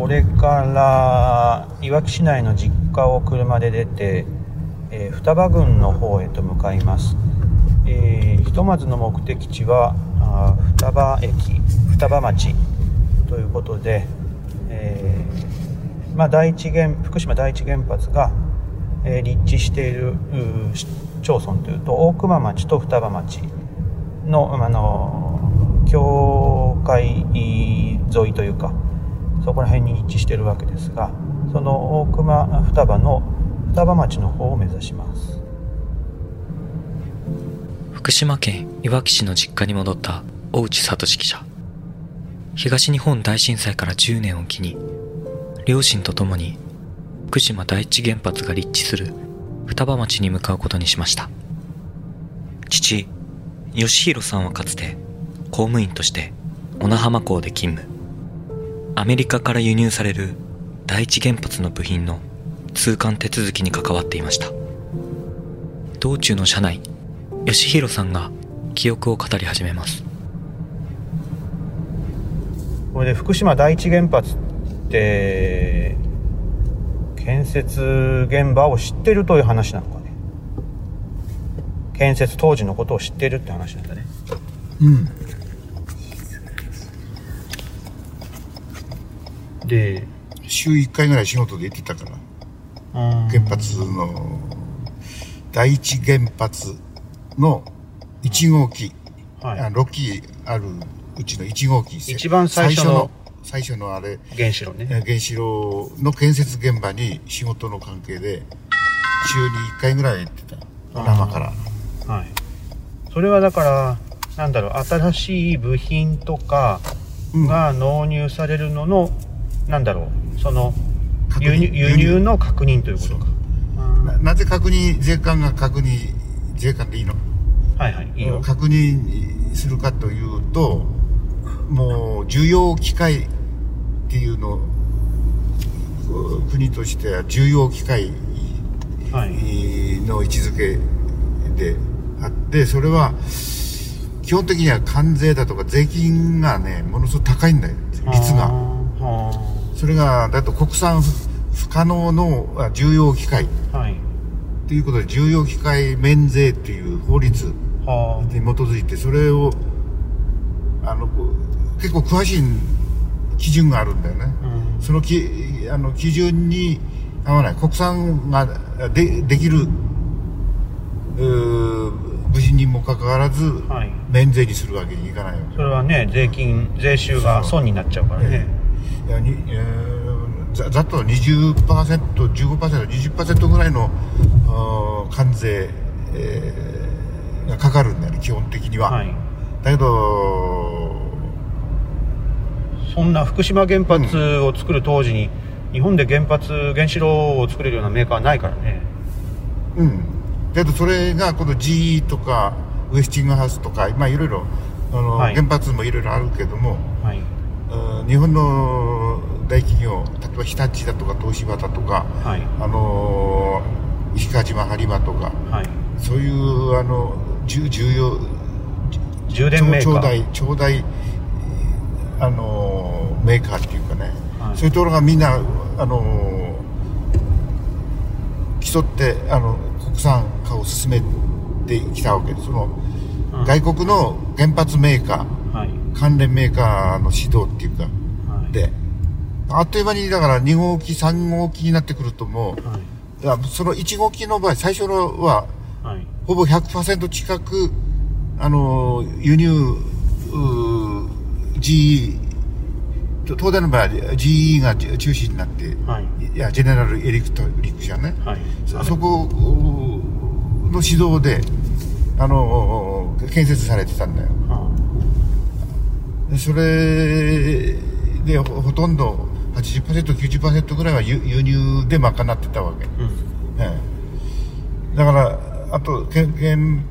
これからいわき市内の実家を車で出て、えー、双葉郡の方へと向かいます、えー、ひとまずの目的地はあ双葉駅双葉町ということで、えー、まあ、第一原福島第一原発が、え立地している町村というと大熊町と双葉町のあの境界沿いというかそこら辺に位置してるわけですがその大熊双葉の双葉町の方を目指します。福島県いわき市の実家に戻った大内聡記者東日本大震災から10年を機に両親と共に福島第一原発が立地する双葉町に向かうことにしました。父義弘さんはかつて公務員として小名浜港で勤務。アメリカから輸入される第一原発の部品の通関手続きに関わっていました。道中の車内義弘さんが記憶を語り始めます。これで福島第一原発って建設現場を知ってるという話なのかね。建設当時のことを知ってるって話なんだね。うんで週1回ぐらい仕事で行ってたから。原発の第一原発の1号機、はい、6機あるうちの1号機。一番最初の最初のあれ。原子炉ね。原子炉の建設現場に仕事の関係で週に1回ぐらい行ってた。生から。はい。それはだからなんだろう新しい部品とかが納入されるのの、うん、なんだろうその輸入輸入。の確認ということか。ななぜ確認税関が確認税関でいいの？はいはいいいよ。確認するかというともう需要機会っていうの国としては重要機会の位置づけであってそれは基本的には関税だとか税金がねものすごく高いんだよ率がそれがだと国産不可能の重要機械、はい、ということで重要機械免税っていう法律に基づいてそれをあの結構詳しい基準があるんだよね、うん、そのきあの基準に合わない。国産がでできる部品にもかかわらず、はい、免税にするわけにいかないよそれはね税金税収が損になっちゃうからねいやに、えー、ざざっと 20%15%20% ぐらいの関税、えー、がかかるんだよね基本的には、はい、だけどそんな福島原発を作る当時に、日本で原発原子炉を作れるようなメーカーはないからね。うん。だけどそれがこの GE とかウエスティングハウスとかまあいろいろあの、はい、原発もいろいろあるけども、はい、日本の大企業例えば日立だとか東芝だとか、はい、あの石川島播磨とか、はい、そういうあの重要充電メーカー。長大長大あのメーカーっていうかね、はい、そういうところがみんなあの競ってあの国産化を進めてきたわけ。ですその、うん、外国の原発メーカー、はい、関連メーカーの指導っていうか、はい、であっという間にだから2号機3号機になってくるともう、はい、その1号機の場合最初のは、はい、ほぼ100%近くあの輸入 GE 東大の場合は GE が中心になって、はい、いやジェネラルエレクトリック社ね、はい、そそこの指導であの建設されてたんだよ、はあ、それでほとんど 80%90% ぐらいは輸入で賄ってたわけ、うん。ええ、だからあと原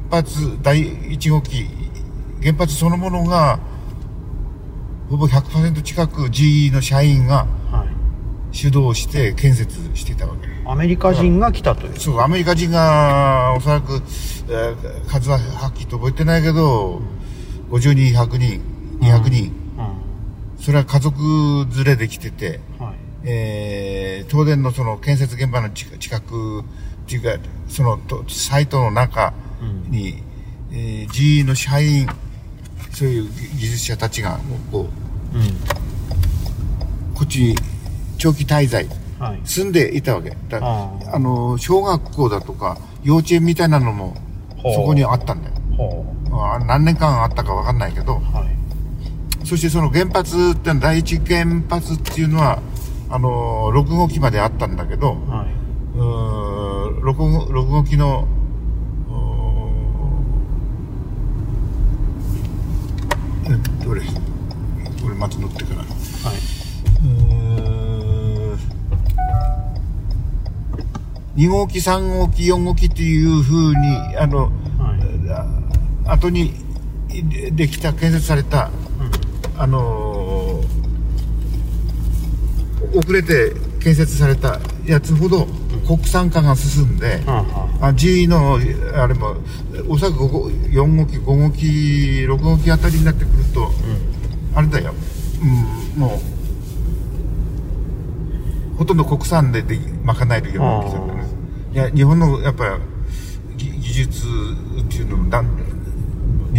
発第1号機原発そのものがほぼ100%近く GE の社員が主導して建設していたわけ。アメリカ人が来たという。そう、アメリカ人がおそらく、えー、数ははっきりと覚えてないけど、50人、100人、200人、うんうん、それは家族連れで来てて、はい、えー、東電のその建設現場の近くっていうか、そのサイトの中に、うん、えー、GE の社員、そういう技術者たちが、こう、うん、こっちに長期滞在、はい、住んでいたわけ。だあの、小学校だとか、幼稚園みたいなのも、そこにあったんだよ。何年間あったかわかんないけど、はい、そしてその原発って第一原発っていうのは、あの、6号機まであったんだけど、はい、うー 6, 6号機の、どれこれまず乗ってから。はい。2号機、3号機、4号機っていうふうに、あの、はい、後にできた、建設された、うん、あの遅れて建設されたやつほど国産化が進んで、うん、あ。G のあれもおそらく4号機5号機6号機あたりになってくると、うん、あれだよ、うん、もうほとんど国産でで賄えるようなったね。いや日本のやっぱり技術っていうのも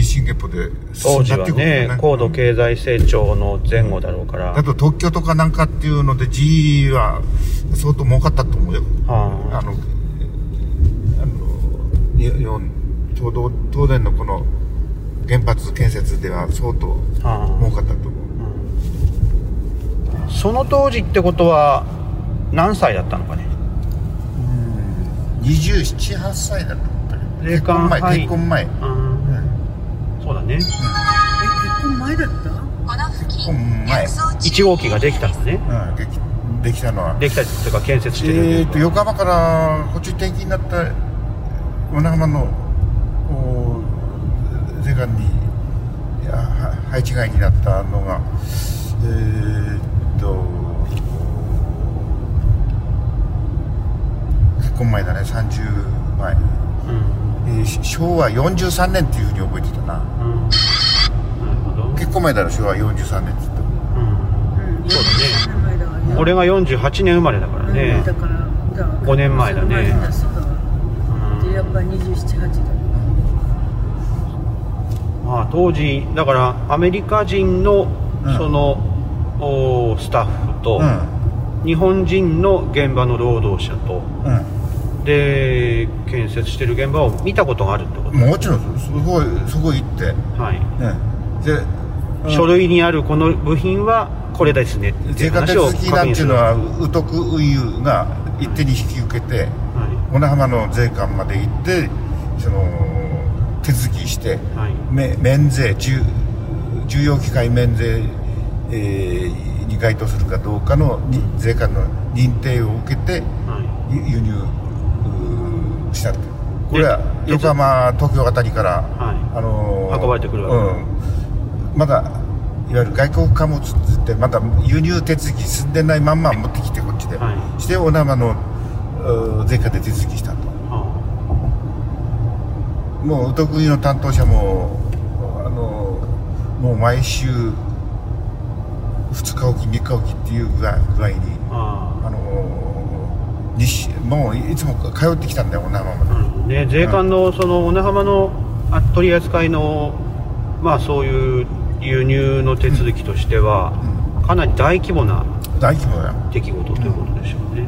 日進月歩で当時はね、高度経済成長の前後だろうから。あと特許とかなんかっていうので GE は相当儲かったと思うよ。はあ、あの、あの、日本、東東東電のこの原発建設では相当儲かったと思う。はあ、その当時ってことは何歳だったのかね？うん、27、8歳だった。結婚前、結婚前。そうだね、うん、え結婚前だった？結婚前1号機ができたのね、うん、できできたのは。できたというか建設してるえっ、ー、と横浜からこっち転勤になった小名浜の税関に配置外になったのが。えー、っと。結婚前だね30前、うん。えー、昭和43年っていうふうに覚えてたな、うん、結構前だろ昭和43年って言った、うん、そうだね。俺が48年生まれだからね、だから5年前だね。やっぱ278だまあ当時だからアメリカ人のその、うん、スタッフと、日本人の現場の労働者と、うんで建設してる現場を見たことがあるってこと？もちろんす。ごいそこ行って。はい、ね、で書類にあるこの部品はこれですね。っていう話を確認するなんていうのは宇徳運輸が一手に引き受けて、はい、小名浜の税関まで行ってその手続きして、はい、免税重重要機械免税、えー、に該当するかどうかの税関の認定を受けて、はい、輸入したこれは横浜東京あたりから、はい、あのー、運ばれてくるわけ、うん、まだいわゆる外国貨物ってまだ輸入手続き進んでないまんま持ってきてこっちで、はい、してお生の税関で手続きしたと、はあ、もうお得意の担当者もあのもう毎週2日おき3日おきっていう具合に、はあ、西もういつも通ってきたんだよ小名浜まで、ね、税関のその小名浜の取り扱いのまあそういう輸入の手続きとしては、かなり大規模な大規模だ。出来事ということでしょうね、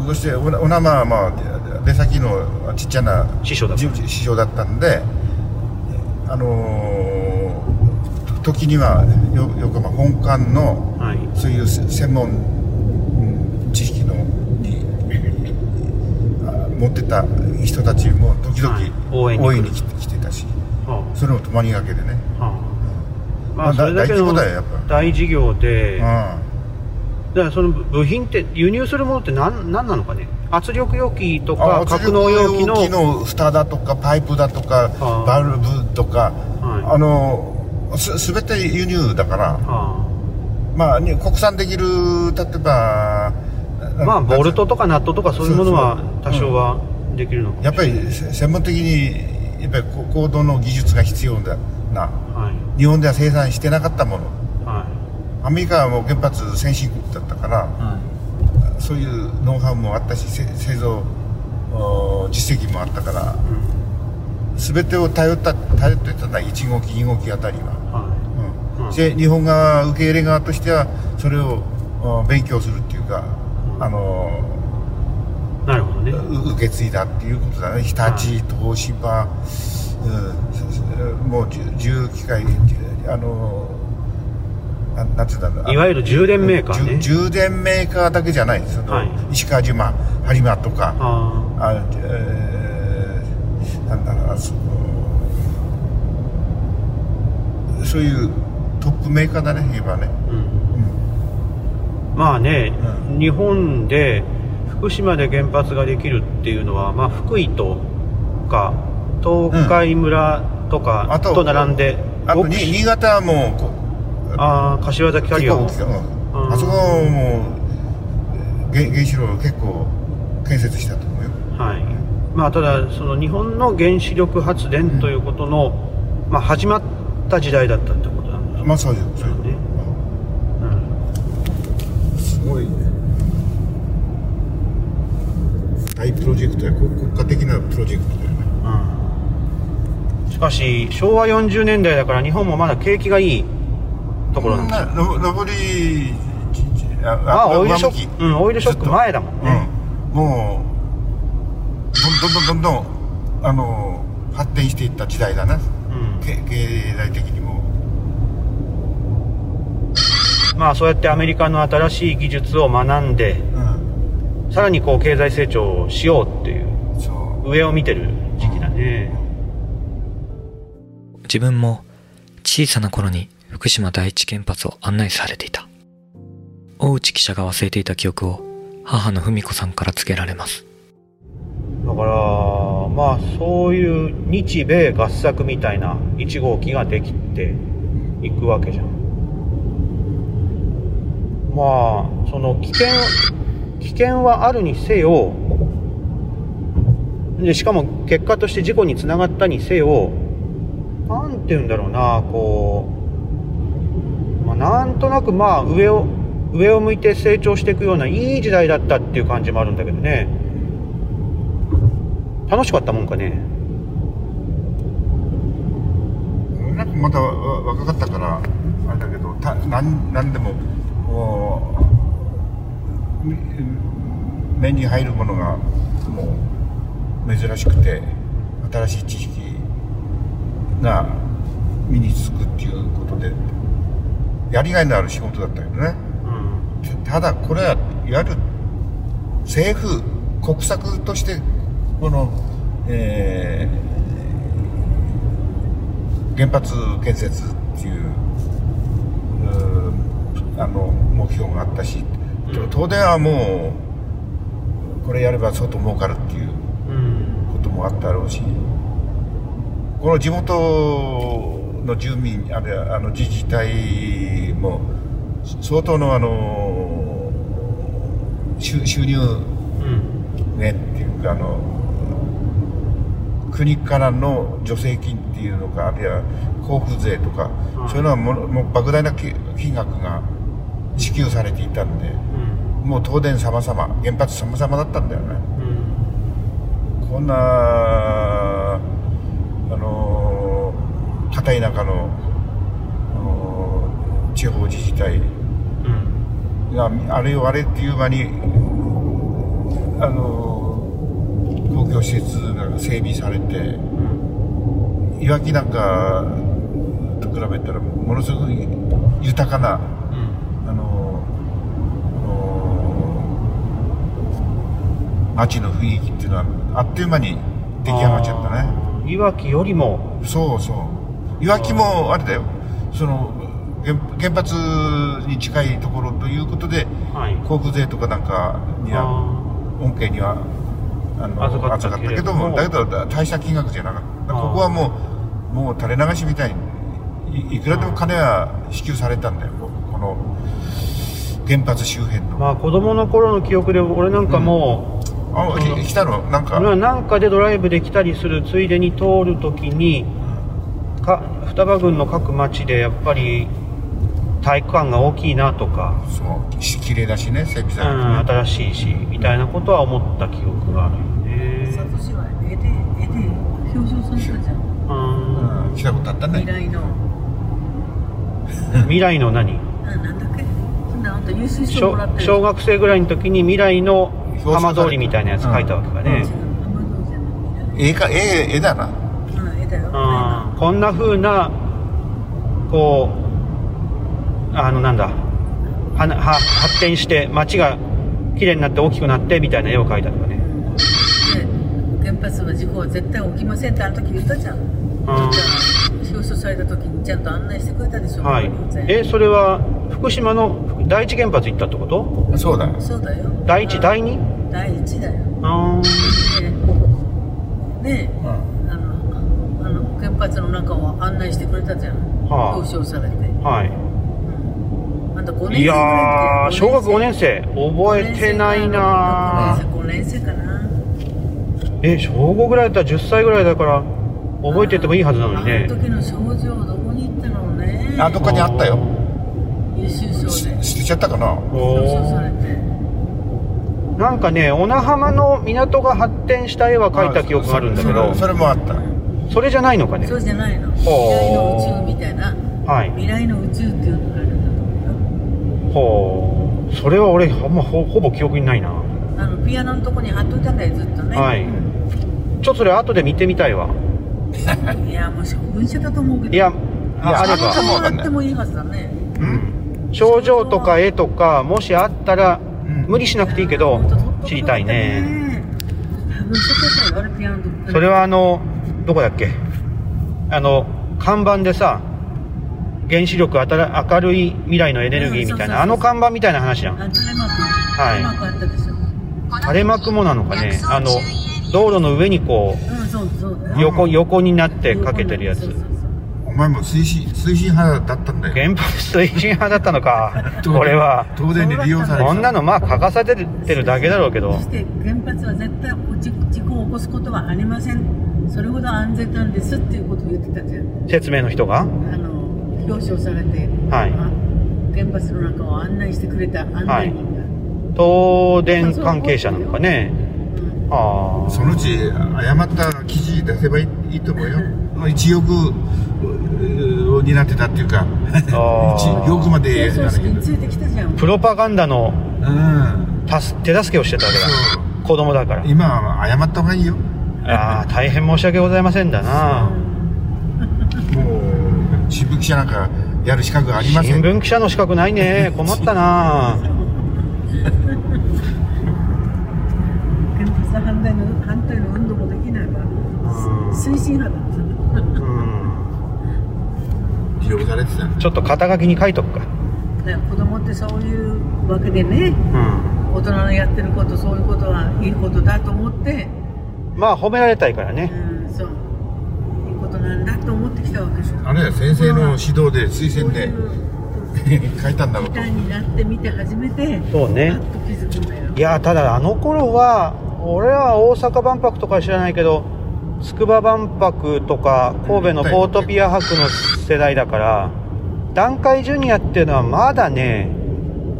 うん、そして小名浜はまあ出先のちっちゃな師匠だった。師匠だったんであのー、時には横浜本館の、はい、そういう専門持ってた人たちも時々応援に来てたし、はあ、それも泊まりがけでね、はあ、まあ、それだけの大事業で、だからその部品って輸入するものって何何なのかね？圧力容器とか格納容器の器の蓋だとかパイプだとか、はあ、バルブとか、はい、あのす全て輸入だから、はあ、まあ国産できる例えばまあボルトとかナットとかそういうものは多少はできるのやっぱり専門的にやっぱり高度の技術が必要だな、はい、日本では生産してなかったもの、はアメリカはもう原発先進国だったから、はい、そういうノウハウもあったし製造実績もあったから、うん、全てを頼った頼ってたのは1号機2号機あたりは、はい。うん、で日本側受け入れ側としてはそれを勉強するっていうか、あのなるほどね。受け継いだっていうことだね。日立東芝、うん、もう重機械あのななんていうんだいわゆる充電メーカーね。充電メーカーだけじゃないです。よ、はい、石川島播磨とかああ、えー、なんだろうそそういうトップメーカーだね言えばね、うん、うん、まあね、うん、日本で福島で原発ができるっていうのは、まあ、福井とか東海村とかと並んで、あと新潟はもうああ柏崎刈羽、うん、あそこはもう原原子炉結構建設したと思うよ。はい。まあただその日本の原子力発電ということの、うん、まあ始まった時代だったってことなんですまあそうです。ね、ごいね。大プロジェクトや国家的なプロジェクトだよね、うん、しかし昭和40年代だから日本もまだ景気がいいところなんですよ。ああオイルショック、うん、オイルショック前だもんね、うん、もうどんどんどんどんあの発展していった時代だな、うん、経済的にもまあそうやってアメリカの新しい技術を学んで、うん。さらにこう経済成長しようっていう上を見てる時期だね、自分も小さな頃に福島第一原発を案内されていた。大内記者が忘れていた記憶を母の文子さんから告げられます。だからまあそういう日米合作みたいな1号機ができていくわけじゃんまあその危険危険はあるにせよでしかも結果として事故につながったにせよ何て言うんだろうなこう、まあ、なんとなくまあ上を上を向いて成長していくようないい時代だったっていう感じもあるんだけどね。楽しかったもんかね。なんかまだ若かったからあれだけどたなんなんでも。目に入るものがもう珍しくて新しい知識が身につくっていうことでやりがいのある仕事だったけどね、うん、ただこれはやる政府国策としてこの、えー、原発建設っていうあの目標があったし東電はもうこれやれば相当儲かるっていうこともあったろうしこの地元の住民あるいはあの自治体も相当のあの収入ねっていうかあの国からの助成金っていうのかあるいは交付税とか、そういうのはももう莫大な金額が支給されていたんで、うん、もう東電様々原発様々だったんだよね、うん、こんなあの片田舎の地方自治体が、あれよあれっていう間にあの公共施設が整備されて、いわきなんかと比べたらものすごい豊かな街の雰囲気っていうのはあっという間に出来上がっちゃったね。いわきよりも。そうそう。いわきもあれだよ。その原原発に近いところということで、はい、航空税とかなんかには恩恵にはあの預かったけども。だけど大した金額じゃなかった。ここはもうもう垂れ流しみたいにいくらでも金は支給されたんだよ。この原発周辺の。まあ子供の頃の記憶で俺なんかもう、うんあ来たの？なんか。なんかでドライブで来たりするついでに通るときにか双葉郡の各町でやっぱり体育館が大きいなとか。そう綺麗だしね整備されて、ね、うん、新しいしみたいなことは思った記憶があるよね。サトシは絵で絵で表彰されたじゃん。うん、うん、来たことあったね。未来の。未来の何？あなんだっけ？あんた優秀賞もらって小学生ぐらいの時に未来の浜通りみたいなやつ書いたわけかね、絵か絵絵だな。うん絵だよ。うんこんな風なこうあのなんだ。はは発展して街が綺麗になって大きくなってみたいな絵を描いたとかね。で原発は事故は絶対起きませんってあの時言ったじゃん。表彰された時にちゃんと案内してくれたでしょ。はい。えそれは福島の第一原発行ったってこと？そうだそうだよ。第一第二？第一だよ。ああねえ、うん、あのあの原発の中を案内してくれたじゃん、はあ、表彰されて。はい、うん、あんた5年生いや小学5年生。覚えてないな5年生かな。え小5ぐらいだったら10歳ぐらいだから覚えててもいいはずなのにね。あの時の症状どこに行ったのね。あどっかにあったよ。優秀賞でちゃったかな。なんかね小名浜の港が発展した絵は描いた記憶があるんだけど。それもあったそれじゃないのかね。そうじゃないの。未来の宇宙みたいな、はい、未来の宇宙っていうのがあるんだと思うよほう。それは俺ほ,、まほほぼ記憶にないな。あのピアノのとこに貼っといたんだよずっとね。はい。ちょっとそれ後で見てみたいわ。いやもう噴射だと思うけど。いやあれば。もらってもいいはずだね。うん症状とか絵とかもしあったら無理しなくていいけど知りたいね。それはあのどこだっけ？あの看板でさ原子力明るい未来のエネルギーみたいなあの看板みたいな話じゃんはい。垂れ幕もなのかね？あの道路の上にこう横横になってかけてるやつお前も推進推進派だったんだよ。原発推進派だったのか。俺は。東電に利用されこんなのまあ書かされてるだけだろうけど。そして原発は絶対事故を起こすことはありません。それほど安全なんですっていうことを言ってたじゃん。説明の人が？あの表彰されて、はい、原発の中を案内してくれた案内人が、はい、東電関係者なのかね。あそのうち誤った記事出せばいいと思うよ。1億を担ってたっていうか1億 までプロパガンダの、うん、手助けをしてたわけだ。子供だから。今は謝った方がいいよ。ああ大変申し訳ございませんだな。もう新聞記者なんかやる資格ありません。新聞記者の資格ないね。困ったな。反対の反対の運動もできないから推進派だった利用されてたちょっと肩書きに書いとくか。だ子供ってそういうわけでね、うん、大人のやってることそういうことはいいことだと思って。まあ褒められたいからね、うん、そう。いいことなんだと思ってきたわけですあれ先生の指導で推薦で書いたんだろうと。になってみて初めてそうね。いやただあの頃は俺は大阪万博とか知らないけど筑波万博とか神戸のポートピア博の世代だから団塊ジュニアっていうのはまだね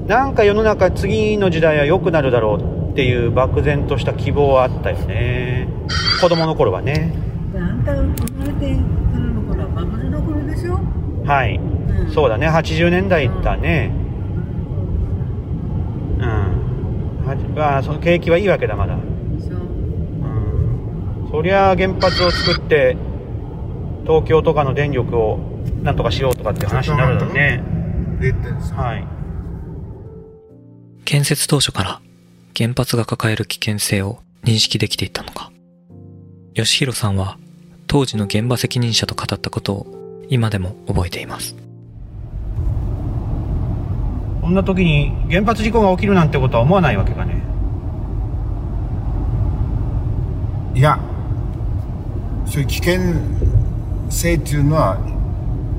なんか世の中次の時代は良くなるだろうっていう漠然とした希望はあったよね。子供の頃はね。あんた生まれてからの頃はバブルの頃でしょ？はい、うん、そうだね。80年代だね。うん、あその景気はいいわけだまだそりゃ原発を作って東京とかの電力をなんとかしようとかって話になるだろうね。はい。建設当初から原発が抱える危険性を認識できていたのか。吉弘さんは当時の現場責任者と語ったことを今でも覚えています。こんな時に原発事故が起きるなんてことは思わないわけかね。いや、そういう危険性っていうのは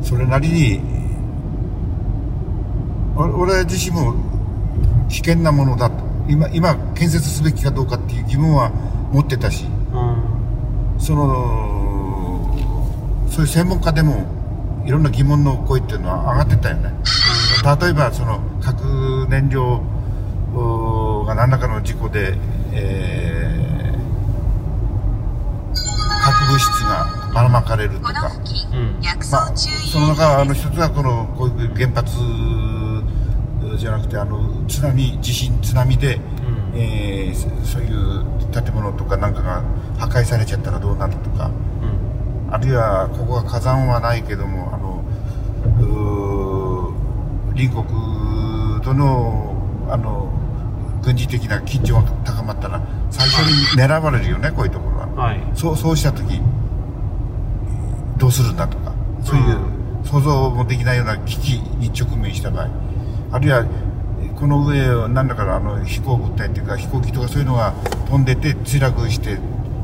それなりに俺自身も危険なものだと。今今建設すべきかどうかっていう疑問は持ってたし、うん、そのそういう専門家でもいろんな疑問の声っていうのは上がってたよね。例えばその核燃料が何らかの事故で、えばらまかれるとか、うんまあ、その中あの一つはこのこういう原発じゃなくてあの津波地震津波で、うん、えー、そういう建物とかなんかが破壊されちゃったらどうなるとか、うん、あるいはここは火山はないけどもあの隣国とのあの軍事的な緊張が高まったら最初に狙われるよね、こういうところは、はい、そうそうした時するんだとかそういう想像もできないような危機に直面した場合あるいはこの上何だかあの飛行物体っていうか飛行機とかそういうのが飛んでて墜落して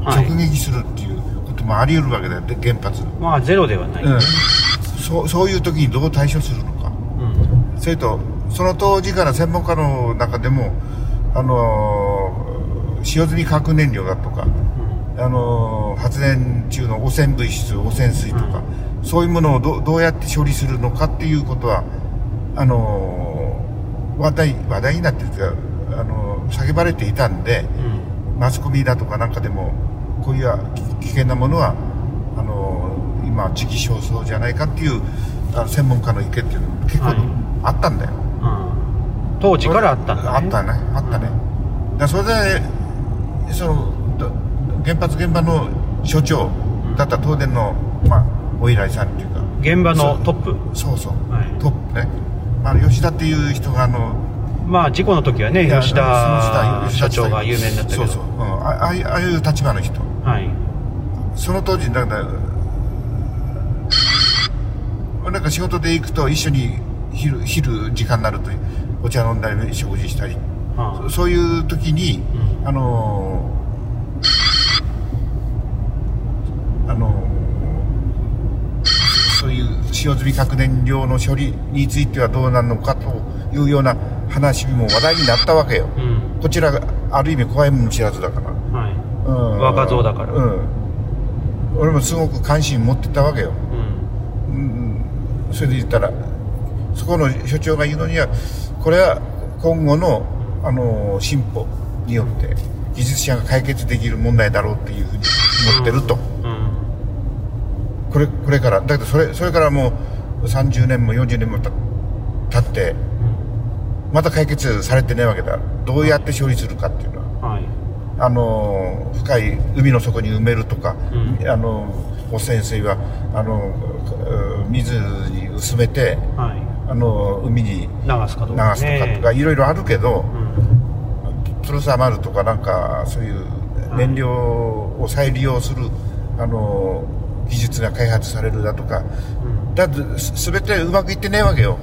直撃するっていうこともあり得るわけだよ、はい、原発まあゼロではない、うん、そうそういう時にどう対処するのか、うん、それとその当時から専門家の中でもあの使用済み核燃料だとか、うん、あの発電中の汚染物質汚染水とか、うん、そういうものをどどうやって処理するのかっていうことはあの話題話題になってるかあの叫ばれていたんで、うん、マスコミだとかなんかでもこういう危険なものはあの今時期尚早じゃないかっていうあの専門家の意見っていうのも結構あったんだよ。はい当時からあったんだ、ね、あったね。あったね、だそれでその原発現場の所長だった東電の、まあ、お依頼さんっていうか。現場のトップ？そうそう、はい、トップね、まあ、吉田っていう人があのまあ事故の時はね吉田社長が有名になったけど。そうそう、うん、あああいう立場の人。はい。その当時だからなんか仕事で行くと一緒に昼昼時間になるとお茶飲んだり食事したり、はあ、そういう時に、うん、あのあのそういう使用済み核燃料の処理についてはどうなるのかというような話も話題になったわけよ、うん、こちらがある意味怖いもの知らずだから、はい。うん、若造だから、うん、俺もすごく関心持ってたわけよ、うん、それで言ったらそこの所長が言うのにはこれは今後の、あの進歩によって技術者が解決できる問題だろうっていうふうに思ってると、これこれから。だけどそれそれからもう30年も40年もた経ってまた解決されてないわけだ。どうやって処理するかっていうのは、はい、あの深い海の底に埋めるとか、うん、あの汚染水はあの水に薄めて、はい。あの海に流すかとかとかいろいろあるけど、うん、プルサマルとかなんかそういう燃料を再利用する、あの技術が開発されるだとか、うん、だ全てうまくいってねえわけよ。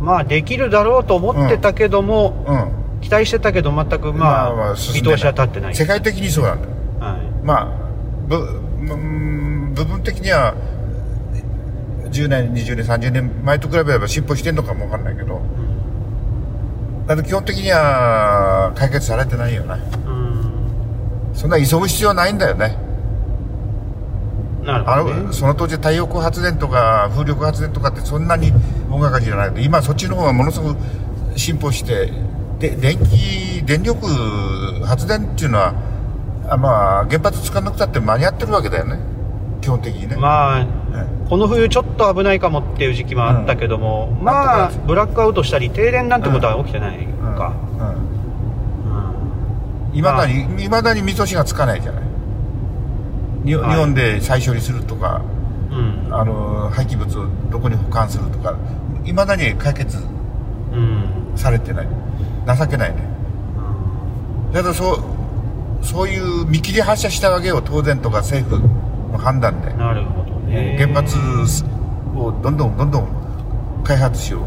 まあできるだろうと思ってたけども、うん、期待してたけど全くまあ、まあ、見通しは立ってない。世界的にそうなんだ、はい、まあぶ部分的には10年20年30年前と比べれば進歩してんのかもわかんないけど、だ基本的には解決されてないよね、うん、そんな急ぐ必要ないんだよね、あのその当時太陽光発電とか風力発電とかってそんなに大掛かりじゃないけど今そっちの方がものすごく進歩してで電気電力発電っていうのはあまあ原発使わなくたって間に合ってるわけだよね。基本的にね。まあこの冬ちょっと危ないかもっていう時期もあったけども、うん、まあブラックアウトしたり停電なんてことは起きてないか。いまだにいまだに見通しがつかないじゃない日本で再処理するとか、うん、あの廃棄物をどこに保管するとかいまだに解決されてない、情けないね、だからそうそういう見切り発車したわけよ。当然とか政府の判断で。なるほどね。原発をどんどんどんどん開発しよう、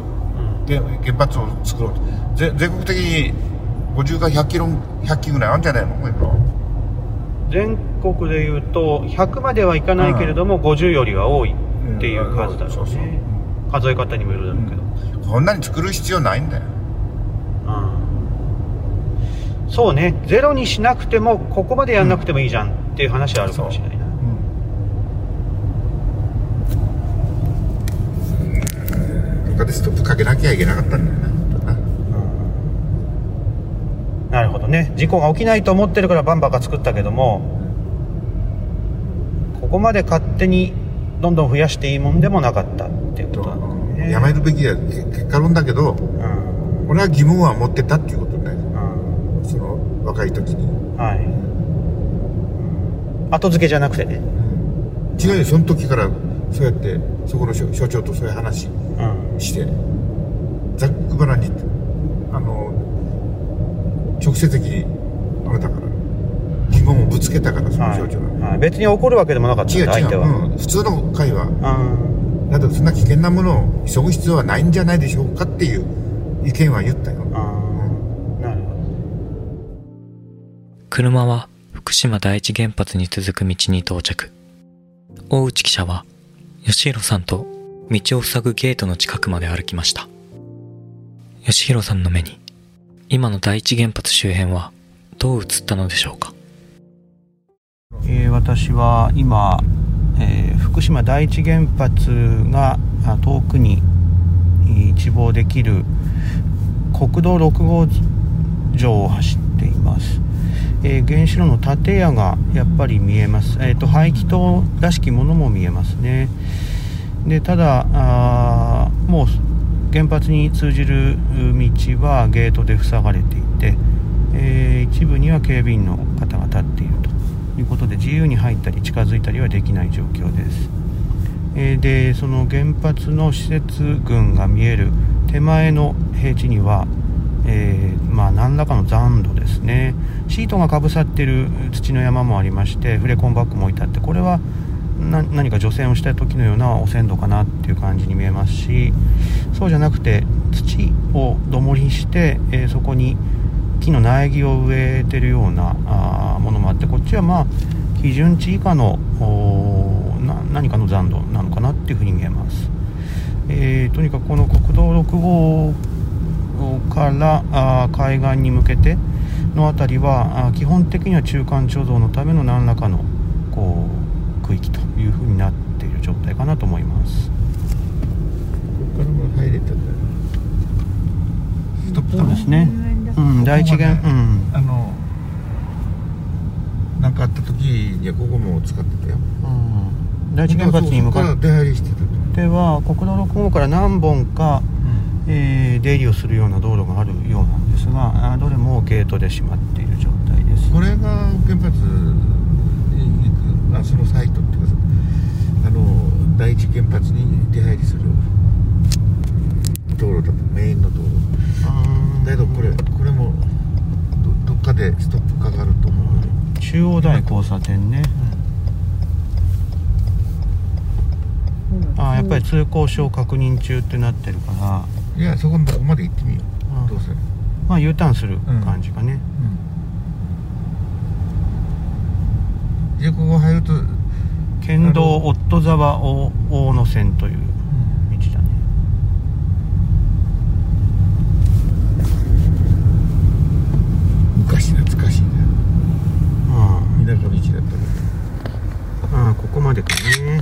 うん、原発を作ろう全国的に50か100キロ100機ぐらいあるんじゃないの？全国でいうと100まではいかないけれども、うん、50よりは多いっていう数だろうね、うん、数え方にもよるだろうけど、うん、こんなに作る必要ないんだよ。そうね。ゼロにしなくてもここまでやんなくてもいいじゃんっていう話はあるかもしれないとかでストップかけなきゃいけなかったん。だよな、なるほどね事故が起きないと思ってるからバンバカ作ったけどもここまで勝手にどんどん増やしていいもんでもなかったっていうことなのね。やめるべきは結果論だけど、うん、俺は疑問は持ってたっていうことね、うん、その若い時に。はい。後付けじゃなくてね、違うよその時からそうやってそこの所長とそういう話して、ざっくばらに直接的にあれだから。疑問をぶつけたからその所長が、はい、別に怒るわけでもなかった違う違う、うん、普通の会話。だってそんな危険なものを急ぐ必要はないんじゃないでしょうかっていう意見は言ったよ、うん、なるほど。車は福島第一原発に続く道に到着。大内記者は吉弘さんと道を塞ぐゲートの近くまで歩きました。吉弘さんの目に今の第一原発周辺はどう映ったのでしょうか、えー、私は今、えー、福島第一原発が遠くに一望できる国道6号上を走っています、えー、原子炉の建屋がやっぱり見えます、えーと、排気塔らしきものも見えますね。でただあもう原発に通じる道はゲートで塞がれていて、えー、一部には警備員の方が立っているということで自由に入ったり近づいたりはできない状況です、えー、でその原発の施設群が見える手前の平地には、えー、まあ、何らかの残土ですね。シートがかぶさっている土の山もありましてフレコンバッグも置いてあってこれは何か除染をした時のような汚染土かなっていう感じに見えますしそうじゃなくて土をどもりして、えー、そこに木の苗木を植えてるようなあものもあってこっちはまあ基準値以下の何かの残土なのかなっていうふうに見えます、えー、とにかくこの国道6号からあ海岸に向けての辺りは基本的には中間貯蔵のための何らかのこう区域と。いうふうになっている状態かなと思います。ここからも入れたんだよストップそうですね。うん第一元うん。あの何かあった時にはここも使ってたよ、うん、第一原発に向かって。出入りしてた。では国道6号から何本か、うん、えー、出入りをするような道路があるようなんですがどれもゲートで閉まっている状態です。これが原発あそのサイトっていう第一原発に出入りする道路だとメインの道路。だけどこれこれもどっかでストップかかると思う中央大交差点ね、うん、ああやっぱり通行証確認中ってなってるから。いやそこのとこまで行ってみよう、どうせ。まあ U ターンする感じかね、うんうん。でここ入ると県道夫沢大大野線という道だね、昔懐かしいね。ああ田舎道だったけど。ああここまでかね。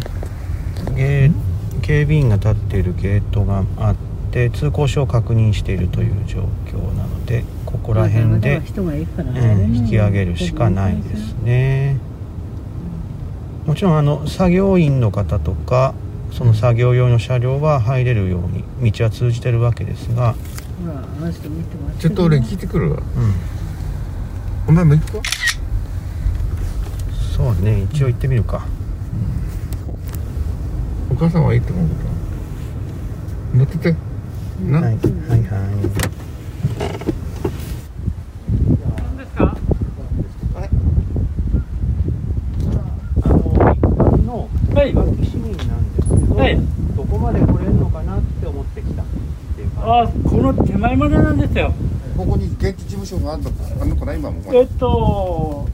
ゲ警備員が立っているゲートがあって通行証を確認しているという状況なのでここら辺で、引き上げるしかないですね。もちろんあの作業員の方とかその作業用の車両は入れるように道は通じてるわけですが。ちょっと俺聞いてくるわ、うん、お前も行くか？そうね一応行ってみるか、うん、お母さんはいいと思うこと乗ってて。な、はい、はいはいはい、市民なんですけど、はい、どこまで来れるのかなって思ってきたっていうああこの手前よ。ここに現地事務所があるのあるのかな今もえっと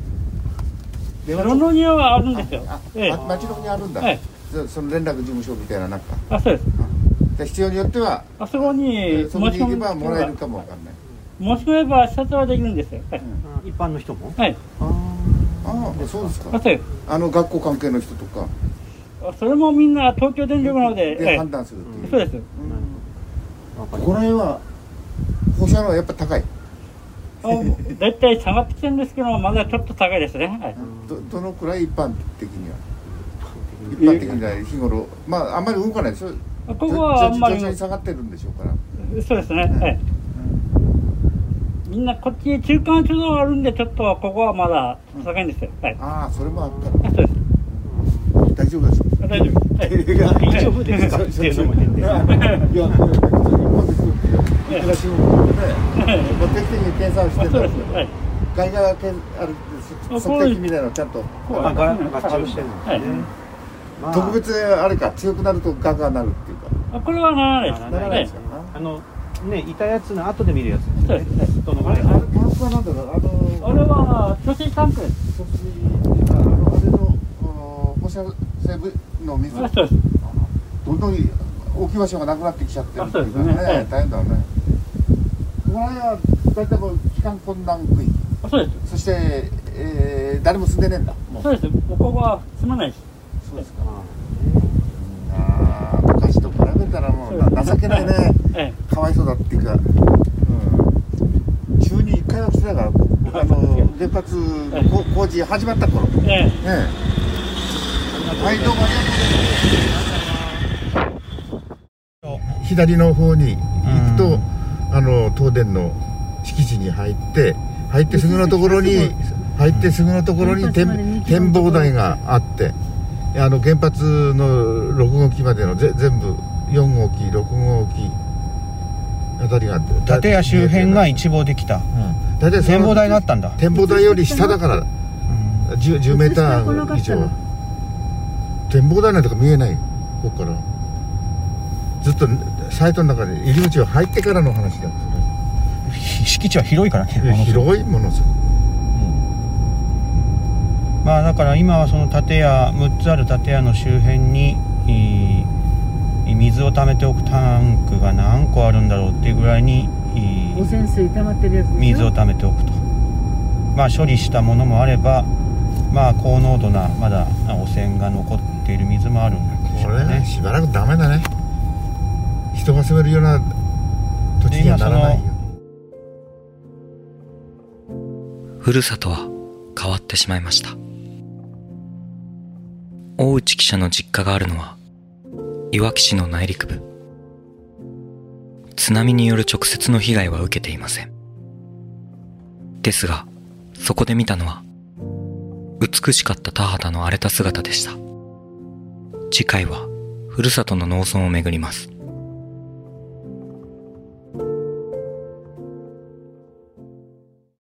城の庭はあるんですよ。あ、ええ、町の方にあるんだ、はい、その連絡事務所みたいななんか。あそうです。で必要によってはあそこにそこに行けばもらえるかもわかんない。申し込めば視察はできるんですよ、はい、一般の人も？はい。ああそうですか。あそうあの学校関係の人とか。それもみんな東京電力なので、で判断するっていう、そうです、この辺は放射能はやっぱ高い。大体下がってきてるんですけどまだちょっと高いですね、はい、どどのくらい一般的には？一般的には日頃。まああんまり動かないですよ。ここはあんまり徐々に下がってるんでしょうから。そうですね、はい、みんなこっちに中間貯蔵があるんでちょっとここはまだ高いんですよ、はい、ああそれもあった。らそうです。大丈夫です大丈夫、はい、大丈夫ですか？って いうのも変ですいや暮らしもね、もう定期的に検査をしてるんですけど、外側検ある測定器みたいなのちゃんとあが合致してるんですね、まあ、特別あれか強くなるとガがなるっていうかあこれはならないですならないですかあのねいたやつの後で見るやつですねどのぐらいあれタンクはなんだろうあのあれは貯水タンクです貯水あのあれの放射性の水どんどん置き場所がなくなってきちゃってるっていうかね、ね、大変だね。この辺は大体もう帰還困難区域そうです。そして、えー、誰も住んでねえんだ。そうです。ここは住まないし。そうですか。あ昔と比べたらもう情けないね、ええ、かわいそうだっていうか、うん、週に1回は来てたからあの 原発工事始まった頃、ええ。ええ、はいどうもありがとうございます左の方に行くと、あの東電の敷地に入って入ってすぐのところに入ってすぐのところに展望台があってあの原発の6号機までのぜ全部4号機6号機あたりが建屋周辺が一望できた、うん、大体展望台があったんだ。展望台より下だから 10, 10メーター以上。展望台なんとか見えない。ここから。ずっとサイトの中で入り口を入ってからの話だ敷地は広いからね広いものすごく、うん、まあだから今はその建屋6つある建屋の周辺に水を溜めておくタンクが何個あるんだろうっていうぐらいに汚染水溜まってるやつ水を溜めておくと。まあ処理したものもあればまあ高濃度なまだ汚染が残っている水もあるんでしょうねしばらくダメだね人が住めるような土地にはならないよふるさとは変わってしまいました。大内記者の実家があるのはいわき市の内陸部。津波による直接の被害は受けていません。ですがそこで見たのは美しかった田畑の荒れた姿でした。次回はふるさとの農村を巡ります。